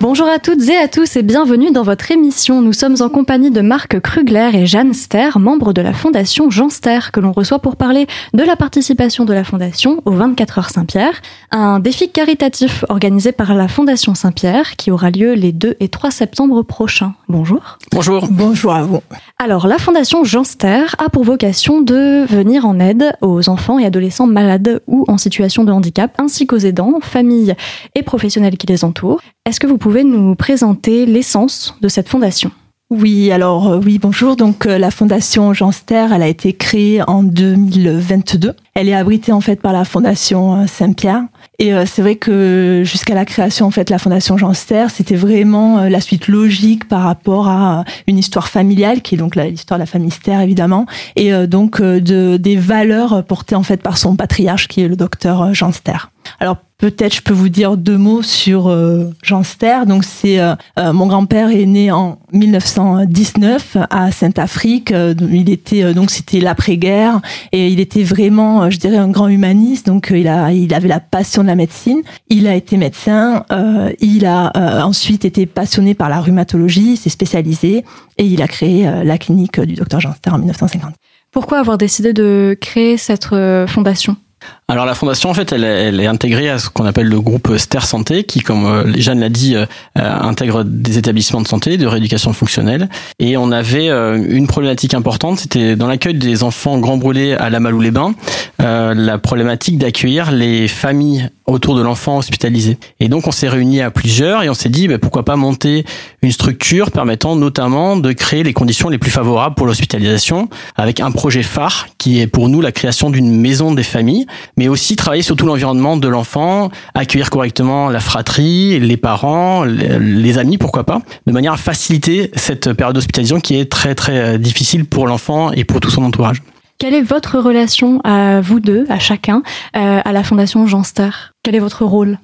Bonjour à toutes et à tous et bienvenue dans votre émission. Nous sommes en compagnie de Marc Krugler et Jeanne Ster, membres de la Fondation Jean Ster, que l'on reçoit pour parler de la participation de la Fondation au 24 heures Saint-Pierre, un défi caritatif organisé par la Fondation Saint-Pierre qui aura lieu les 2 et 3 septembre prochains. Bonjour. Bonjour. Bonjour à vous. Alors, la Fondation Jean Ster a pour vocation de venir en aide aux enfants et adolescents malades ou en situation de handicap, ainsi qu'aux aidants, familles et professionnels qui les entourent. Est-ce que vous pouvez nous présenter l'essence de cette fondation? Oui, alors euh, oui, bonjour. Donc euh, la fondation Jean Ster, elle a été créée en 2022. Elle est abritée en fait par la fondation euh, Saint-Pierre. Et c'est vrai que jusqu'à la création en fait la fondation Jean Ster, c'était vraiment la suite logique par rapport à une histoire familiale qui est donc l'histoire de la famille Ster évidemment et donc de des valeurs portées en fait par son patriarche qui est le docteur Jean Ster. Alors peut-être je peux vous dire deux mots sur euh, Jean Ster. Donc c'est euh, euh, mon grand-père est né en 1919 à Sainte-Afrique. il était donc c'était l'après-guerre et il était vraiment, je dirais, un grand humaniste. Donc il a il avait la passion de la médecine. Il a été médecin. il a ensuite été passionné par la rhumatologie. s'est spécialisé et il a créé la clinique du docteur Jean Ster en 1950. Pourquoi avoir décidé de créer cette fondation? Alors la fondation en fait elle, est intégrée à ce qu'on appelle le groupe Ster Santé qui comme euh, Jeanne l'a dit euh, euh, intègre des établissements de santé de rééducation fonctionnelle et on avait une problématique importante c'était dans l'accueil des enfants grands brûlés à la Malou les Bains la problématique d'accueillir les familles autour de l'enfant hospitalisé. Et donc on s'est réunis à plusieurs et on s'est dit bah, pourquoi pas monter une structure permettant notamment de créer les conditions les plus favorables pour l'hospitalisation avec un projet phare qui est pour nous la création d'une maison des familles, mais aussi travailler sur tout l'environnement de l'enfant, accueillir correctement la fratrie, les parents, les amis, pourquoi pas, de manière à faciliter cette période d'hospitalisation qui est très très euh, difficile pour l'enfant et pour tout son entourage. Quelle est votre relation à vous deux, à chacun, euh, à la Fondation Jean Star Quel est votre rôle?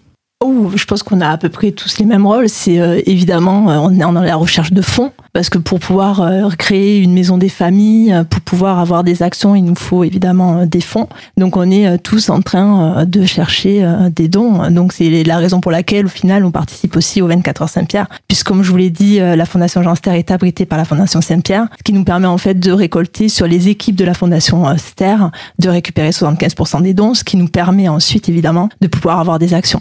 Oh, je pense qu'on a à peu près tous les mêmes rôles. C'est euh, évidemment, euh, on est dans la recherche de fonds, parce que pour pouvoir euh, créer une maison des familles, pour pouvoir avoir des actions, il nous faut évidemment des fonds. Donc on est tous en train de chercher des dons. Donc c'est la raison pour laquelle, au final, on participe aussi au 24 heures Saint-Pierre, puisque comme je vous l'ai dit, la Fondation Jean Ster est abritée par la Fondation Saint-Pierre, ce qui nous permet en fait de récolter sur les équipes de la Fondation Ster, de récupérer 75% des dons, ce qui nous permet ensuite évidemment de pouvoir avoir des actions.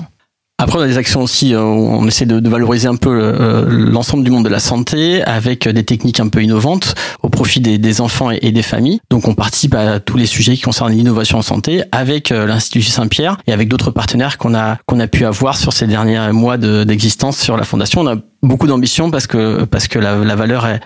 Après, on a des actions aussi euh, où on essaie de, valoriser un peu euh, l'ensemble du monde de la santé avec des techniques un peu innovantes au profit des, enfants et, des familles. Donc, on participe à tous les sujets qui concernent l'innovation en santé avec euh, l'Institut Saint-Pierre et avec d'autres partenaires qu'on a qu'on a pu avoir sur ces derniers mois d'existence sur la fondation. Beaucoup d'ambition parce que parce que la, la valeur est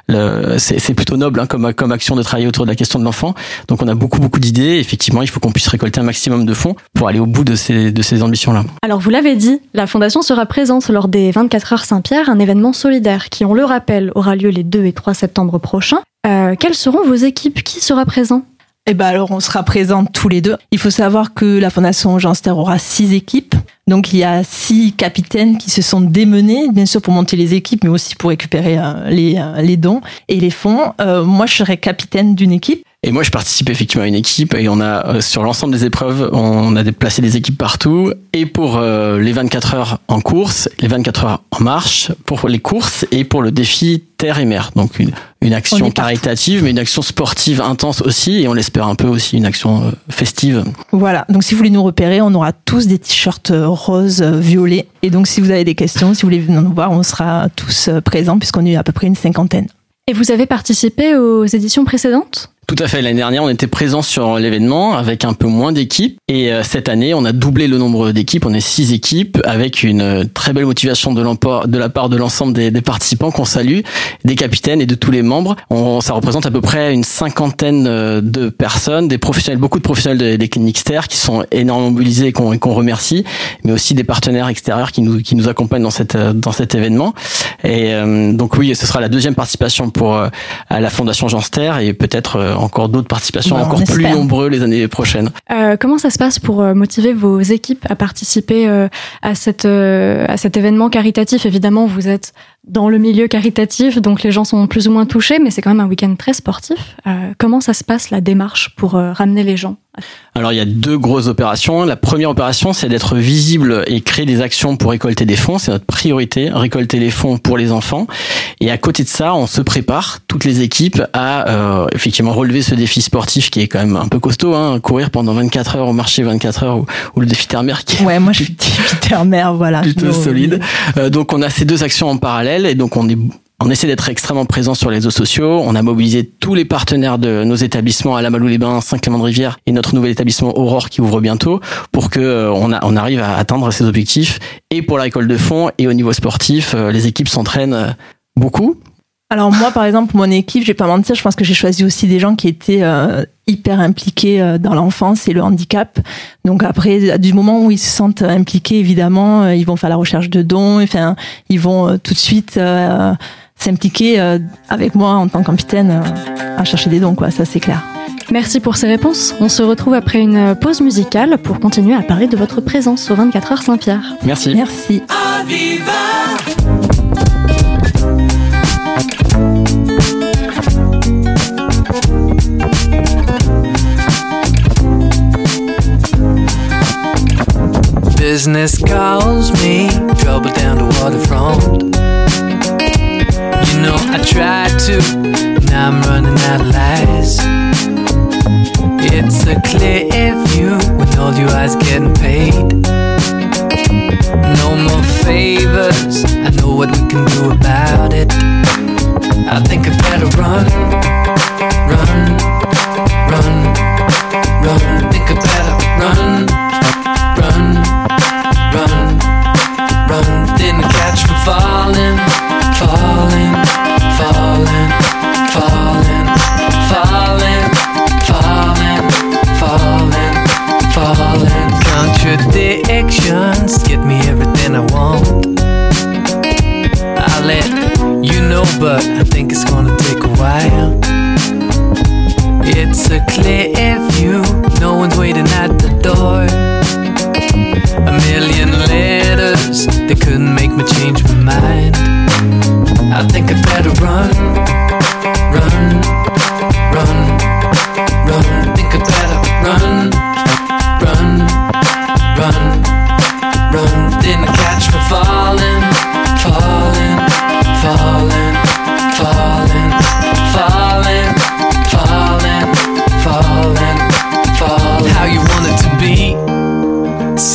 c'est plutôt noble hein, comme comme action de travailler autour de la question de l'enfant. Donc on a beaucoup beaucoup d'idées. Effectivement, il faut qu'on puisse récolter un maximum de fonds pour aller au bout de ces de ces ambitions là. Alors vous l'avez dit, la fondation sera présente lors des 24 heures Saint-Pierre, un événement solidaire qui, on le rappelle, aura lieu les 2 et 3 septembre prochains. Euh, quelles seront vos équipes? Qui sera présent? Eh ben alors on sera présents tous les deux. Il faut savoir que la Fondation Jean Ster aura six équipes. Donc il y a six capitaines qui se sont démenés, bien sûr pour monter les équipes, mais aussi pour récupérer euh, les, euh, les dons et les fonds. Euh, moi, je serai capitaine d'une équipe. Et moi, je participe effectivement à une équipe et on a euh, sur l'ensemble des épreuves, on a déplacé des équipes partout et pour euh, les 24 heures en course, les 24 heures en marche, pour les courses et pour le défi terre et mer. Donc une, une action caritative, mais une action sportive intense aussi et on l'espère un peu aussi une action euh, festive. Voilà. Donc si vous voulez nous repérer, on aura tous des t-shirts roses, violets. Et donc si vous avez des questions, si vous voulez venir nous voir, on sera tous présents puisqu'on est à peu près une cinquantaine. Et vous avez participé aux éditions précédentes? Tout à fait. L'année dernière, on était présent sur l'événement avec un peu moins d'équipes. Et euh, cette année, on a doublé le nombre d'équipes. On est six équipes avec une euh, très belle motivation de, de la part de l'ensemble des, participants qu'on salue, des capitaines et de tous les membres. On, ça représente à peu près une cinquantaine euh, de personnes, des professionnels, beaucoup de professionnels des, cliniques STER qui sont énormément mobilisés et qu'on remercie, mais aussi des partenaires extérieurs qui nous, qui nous accompagnent dans, cette, dans cet événement. Et donc oui, ce sera la deuxième participation pour à la Fondation Jean Ster et peut-être encore d'autres participations encore plus nombreux les années prochaines. comment ça se passe pour motiver vos équipes à participer à cette à cet événement caritatif? Évidemment, vous êtes dans le milieu caritatif, donc les gens sont plus ou moins touchés, mais c'est quand même un week-end très sportif. Euh, comment ça se passe la démarche pour euh, ramener les gens? Alors il y a deux grosses opérations. La première opération, c'est d'être visible et créer des actions pour récolter des fonds. C'est notre priorité, récolter les fonds pour les enfants. Et à côté de ça, on se prépare, toutes les équipes, à euh, effectivement relever ce défi sportif qui est quand même un peu costaud. Hein, courir pendant 24 heures au marché 24 heures ou, le défi terre-mer qui Ouais, moi je suis défi terre-mer, voilà. Plutôt solide. Euh, donc on a ces deux actions en parallèle et donc on est on essaie d'être extrêmement présent sur les réseaux sociaux. On a mobilisé tous les partenaires de nos établissements à la Malou-les-Bains, Saint-Clément-de-Rivière et notre nouvel établissement Aurore qui ouvre bientôt pour que euh, on, arrive à atteindre ces objectifs. Et pour la récolte de fonds et au niveau sportif, euh, les équipes s'entraînent euh, beaucoup. Alors moi, par exemple, mon équipe, je vais pas mentir, je pense que j'ai choisi aussi des gens qui étaient hyper impliqués dans l'enfance et le handicap. Donc après, du moment où ils se sentent impliqués, évidemment, ils vont faire la recherche de dons. Enfin, ils vont tout de suite s'impliquer euh, avec moi en tant que capitaine euh, à chercher des dons, quoi. Ça, c'est clair. Merci pour ces réponses. On se retrouve après une pause musicale pour continuer à parler de votre présence au 24 heures Saint-Pierre. Merci. Merci. Business calls me, trouble down the waterfront. You know I tried to, now I'm running out of lies. It's a clear view with all you eyes getting paid. No more favors, I know what we can do about it. I think I better run,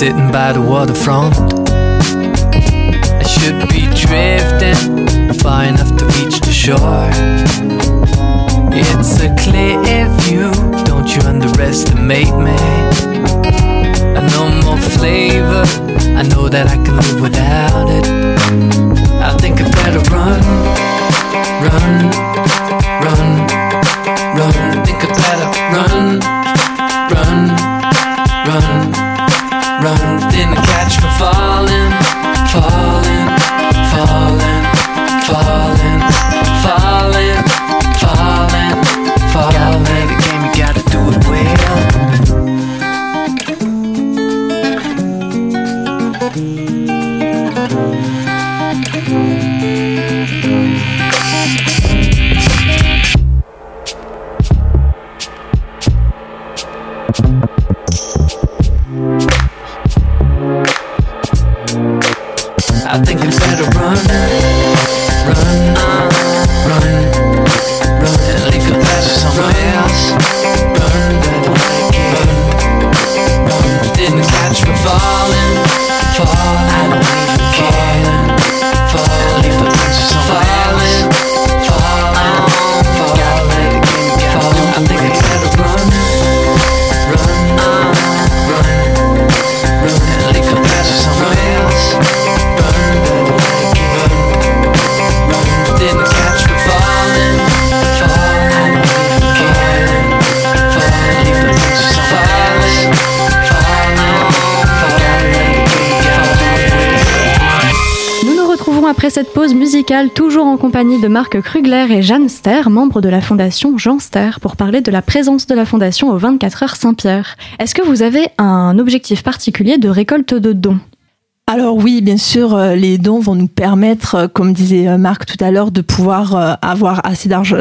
Sitting by the waterfront. I should be drifting far enough to reach the shore. It's a clear view, don't you underestimate me. I know more flavor, I know that I can live without toujours en compagnie de Marc Krugler et Jeanne Ster, membres de la fondation Jean Ster, pour parler de la présence de la fondation au 24 heures Saint-Pierre. Est-ce que vous avez un objectif particulier de récolte de dons? Alors oui, bien sûr, euh, les dons vont nous permettre, euh, comme disait euh, Marc tout à l'heure, de pouvoir avoir assez d'argent,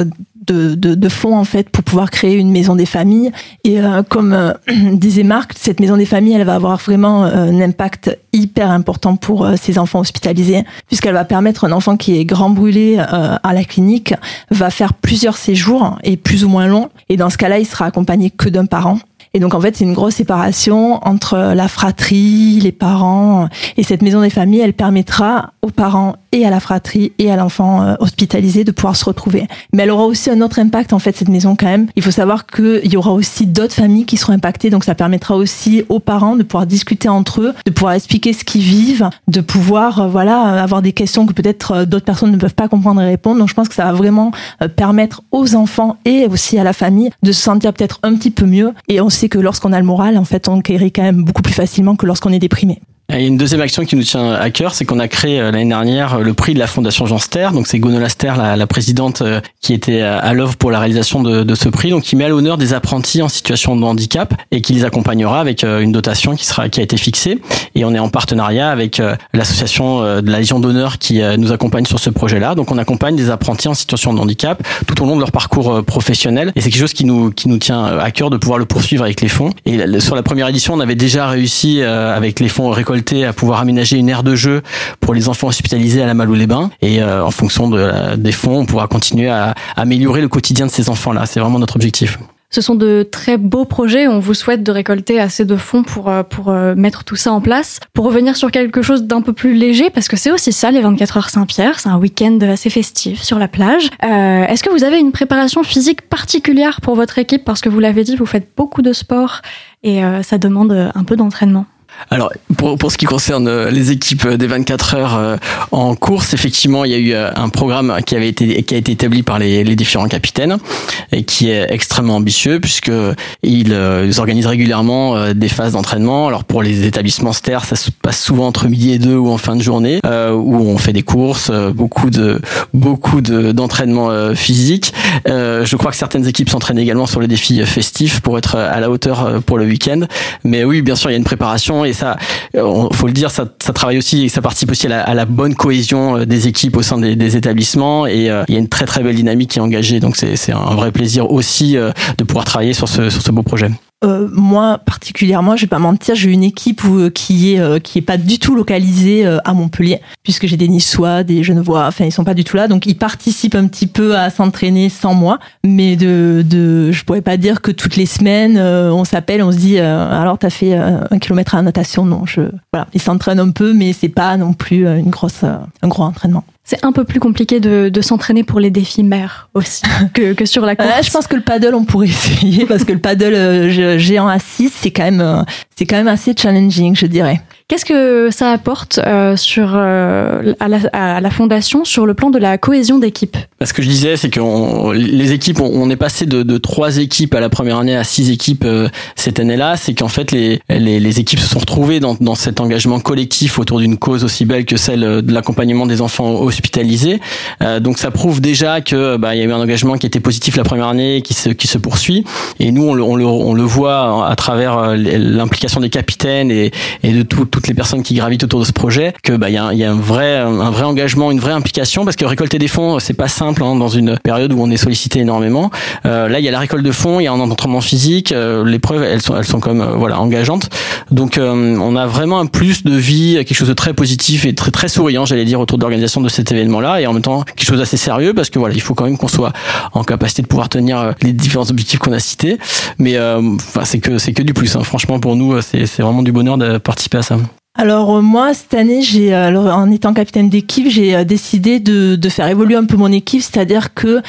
de, de, fonds en fait pour pouvoir créer une maison des familles. Et comme disait Marc, cette maison des familles, elle va avoir vraiment un impact hyper important pour ces enfants hospitalisés, puisqu'elle va permettre un enfant qui est grand brûlé à la clinique va faire plusieurs séjours et plus ou moins longs. Et dans ce cas-là, il sera accompagné que d'un parent. Et donc en fait, c'est une grosse séparation entre la fratrie, les parents. Et cette maison des familles, elle permettra aux parents et à la fratrie et à l'enfant euh, hospitalisé de pouvoir se retrouver. Mais elle aura aussi un autre impact en fait cette maison quand même. Il faut savoir qu'il y aura aussi d'autres familles qui seront impactées, donc ça permettra aussi aux parents de pouvoir discuter entre eux, de pouvoir expliquer ce qu'ils vivent, de pouvoir euh, voilà avoir des questions que peut-être euh, d'autres personnes ne peuvent pas comprendre et répondre. Donc je pense que ça va vraiment permettre aux enfants et aussi à la famille de se sentir peut-être un petit peu mieux. Et on que lorsqu'on a le moral, en fait, on guérit quand même beaucoup plus facilement que lorsqu'on est déprimé. A une deuxième action qui nous tient à cœur, c'est qu'on a créé euh, l'année dernière euh, le prix de la Fondation Jean Ster. Donc c'est Gonola Ster, la, présidente, euh, qui était à l'œuvre pour la réalisation de, de, ce prix. Donc qui met à l'honneur des apprentis en situation de handicap et qui les accompagnera avec une dotation qui sera qui a été fixée. Et on est en partenariat avec l'association de la Légion d'honneur qui nous accompagne sur ce projet-là. Donc on accompagne des apprentis en situation de handicap tout au long de leur parcours professionnel. Et c'est quelque chose qui nous qui nous tient à cœur de pouvoir le poursuivre avec les fonds. Et sur la première édition, on avait déjà réussi avec les fonds récoltés à pouvoir aménager une aire de jeu pour les enfants hospitalisés à la Malou-les-Bains. Et euh, en fonction de, des fonds, on pourra continuer à améliorer le quotidien de ces enfants-là. C'est vraiment notre objectif. Ce sont de très beaux projets. On vous souhaite de récolter assez de fonds pour, euh, pour euh, mettre tout ça en place. Pour revenir sur quelque chose d'un peu plus léger, parce que c'est aussi ça, les 24 heures Saint-Pierre. C'est un week-end assez festif sur la plage. Est-ce que vous avez une préparation physique particulière pour votre équipe? Parce que vous l'avez dit, vous faites beaucoup de sport et ça demande un peu d'entraînement. Alors, pour, pour ce qui concerne euh, les équipes des 24 heures euh, en course, effectivement, il y a eu euh, un programme qui avait été qui a été établi par les, les différents capitaines et qui est extrêmement ambitieux puisque ils, organisent régulièrement des phases d'entraînement. Alors pour les établissements STER, ça se passe souvent entre midi et deux ou en fin de journée où on fait des courses, beaucoup de beaucoup d'entraînement physique. je crois que certaines équipes s'entraînent également sur les défis festifs pour être à la hauteur pour le week-end. Mais oui, bien sûr, il y a une préparation et ça, euh, faut le dire, ça, travaille aussi, ça participe aussi à la, bonne cohésion euh, des équipes au sein des, des établissements et euh, il y a une très très belle dynamique qui est engagée. Donc c'est un vrai plaisir aussi de pouvoir travailler sur ce, sur ce beau projet. Euh, moi particulièrement, je vais pas mentir, j'ai une équipe où, qui est euh, qui est pas du tout localisée à Montpellier, puisque j'ai des Niçois, des Genevois, enfin ils sont pas du tout là, donc ils participent un petit peu à s'entraîner sans moi, mais de de je pourrais pas dire que toutes les semaines on s'appelle, on se dit alors t'as fait un kilomètre à la natation, non, je voilà, ils s'entraînent un peu, mais c'est pas non plus une grosse un gros entraînement c'est un peu plus compliqué de, de s'entraîner pour les défis mers aussi que, que sur la course. je pense que le paddle on pourrait essayer parce que le paddle euh, géant à 6 c'est quand même euh, c'est quand même assez challenging je dirais. Qu'est-ce que ça apporte euh, sur euh, à, la, à, la, fondation sur le plan de la cohésion d'équipe Ce que je disais, c'est que les équipes, on, est passé de, de trois équipes à la première année à six équipes euh, cette année-là. C'est qu'en fait les, les, les, équipes se sont retrouvées dans, dans cet engagement collectif autour d'une cause aussi belle que celle de l'accompagnement des enfants hospitalisés. Euh, donc ça prouve déjà que bah, il y a eu un engagement qui était positif la première année, qui se qui se poursuit. Et nous on le, on le, on le voit à travers l'implication des capitaines et, et de tout les personnes qui gravitent autour de ce projet que bah il y a, y a, un vrai un vrai engagement, une vraie implication parce que récolter des fonds c'est pas simple hein, dans une période où on est sollicité énormément. Euh, là il y a la récolte de fonds, il y a un entraînement physique, euh, les preuves elles sont elles sont comme euh, voilà engageantes. Donc euh, on a vraiment un plus de vie, quelque chose de très positif et très très souriant j'allais dire autour de l'organisation de cet événement là et en même temps quelque chose d'assez sérieux parce que voilà il faut quand même qu'on soit en capacité de pouvoir tenir les différents objectifs qu'on a cités. Mais enfin c'est que c'est que du plus. Hein. Franchement pour nous c'est vraiment du bonheur de participer à ça. Alors euh, moi cette année, j'ai euh, en étant capitaine d'équipe, j'ai euh, décidé de, de, faire évoluer un peu mon équipe, c'est-à-dire que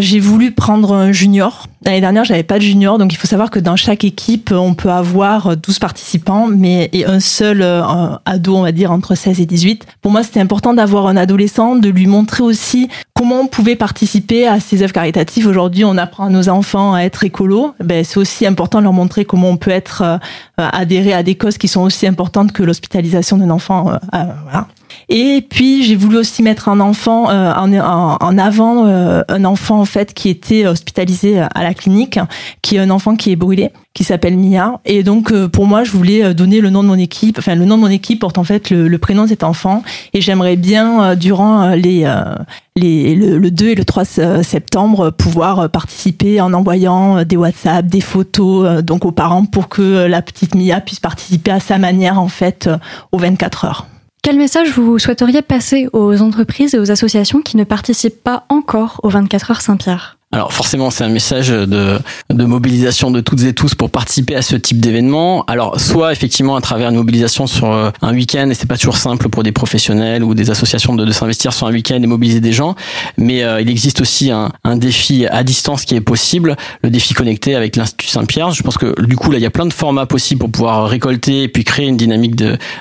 j'ai voulu prendre un junior. L'année dernière, j'avais pas de junior, donc il faut savoir que dans chaque équipe, on peut avoir 12 participants, mais et un seul ado, on va dire entre 16 et 18. Pour moi, c'était important d'avoir un adolescent, de lui montrer aussi comment on pouvait participer à ces œuvres caritatives. Aujourd'hui, on apprend à nos enfants à être écolo. Ben, c'est aussi important de leur montrer comment on peut être adhérer à des causes qui sont aussi importantes que l'hospitalisation d'un enfant. Euh, voilà. Et puis j'ai voulu aussi mettre un enfant euh, en, en, avant, euh, un enfant en fait qui était hospitalisé à la clinique, qui est un enfant qui est brûlé, qui s'appelle Mia. Et donc pour moi, je voulais donner le nom de mon équipe. Enfin, le nom de mon équipe porte en fait le, le prénom de cet enfant. Et j'aimerais bien durant les, les le, le, 2 et le 3 septembre pouvoir participer en envoyant des WhatsApp, des photos donc aux parents pour que la petite Mia puisse participer à sa manière en fait aux 24 heures. Quel message vous souhaiteriez passer aux entreprises et aux associations qui ne participent pas encore aux 24 heures Saint-Pierre? Alors forcément, c'est un message de, de mobilisation de toutes et tous pour participer à ce type d'événement. Alors soit effectivement à travers une mobilisation sur euh, un week-end, et c'est pas toujours simple pour des professionnels ou des associations de, de s'investir sur un week-end et mobiliser des gens, mais euh, il existe aussi un, un, défi à distance qui est possible, le défi connecté avec l'Institut Saint-Pierre. Je pense que du coup là, il y a plein de formats possibles pour pouvoir récolter et puis créer une dynamique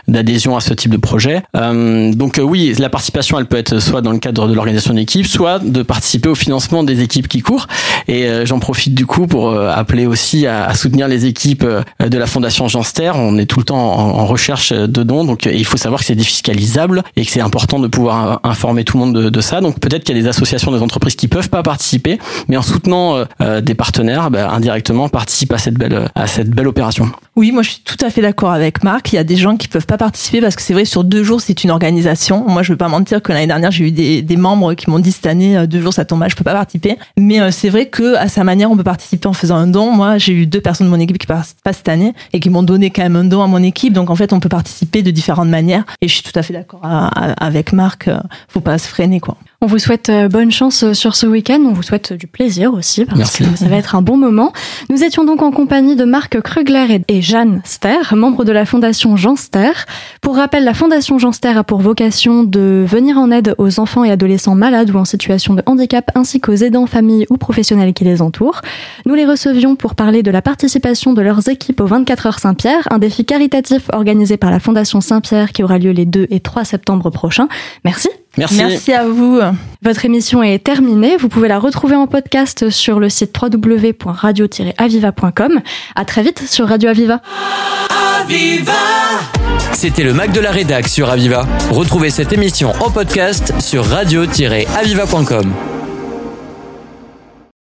d'adhésion à ce type de projet. Euh, donc euh, oui, la participation, elle peut être soit dans le cadre de l'organisation d'équipe, soit de participer au financement des équipes qui cours. Et euh, j'en profite du coup pour euh, appeler aussi à, soutenir les équipes euh, de la Fondation Janster. On est tout le temps en, recherche de dons, donc il faut savoir que c'est défiscalisable et que c'est important de pouvoir informer tout le monde de, ça. Donc peut-être qu'il y a des associations, des entreprises qui peuvent pas participer, mais en soutenant des partenaires, bah, indirectement participent à cette belle à cette belle opération. Oui, moi je suis tout à fait d'accord avec Marc. Il y a des gens qui peuvent pas participer parce que c'est vrai sur deux jours c'est une organisation. Moi je veux pas mentir que l'année dernière j'ai eu des, des membres qui m'ont dit cette année deux jours ça tombe mal, je peux pas participer. Euh, c'est vrai que à sa manière, on peut participer en faisant un don. Moi, j'ai eu deux personnes de mon équipe qui participent pas cette année et qui m'ont donné quand même un don à mon équipe. Donc en fait, on peut participer de différentes manières. Et je suis tout à fait d'accord avec Marc. Euh, faut pas se freiner, quoi. On vous souhaite euh, bonne chance sur ce week-end. On vous souhaite du plaisir aussi parce que ça va être un bon moment. Nous étions donc en compagnie de Marc Krugler et Jeanne Ster, membres de la Fondation Jean Ster. Pour rappel, la Fondation Jean Ster a pour vocation de venir en aide aux enfants et adolescents malades ou en situation de handicap ainsi qu'aux aidants, familles ou professionnels qui les entourent. Nous les recevions pour parler de la participation de leurs équipes au 24 heures Saint-Pierre, un défi caritatif organisé par la Fondation Saint-Pierre qui aura lieu les 2 et 3 septembre prochains. Merci. Merci. Merci à vous. Votre émission est terminée. Vous pouvez la retrouver en podcast sur le site www.radio-aviva.com. À très vite sur Radio Aviva. Aviva C'était le Mac de la Rédac sur Aviva. Retrouvez cette émission en podcast sur radio-aviva.com.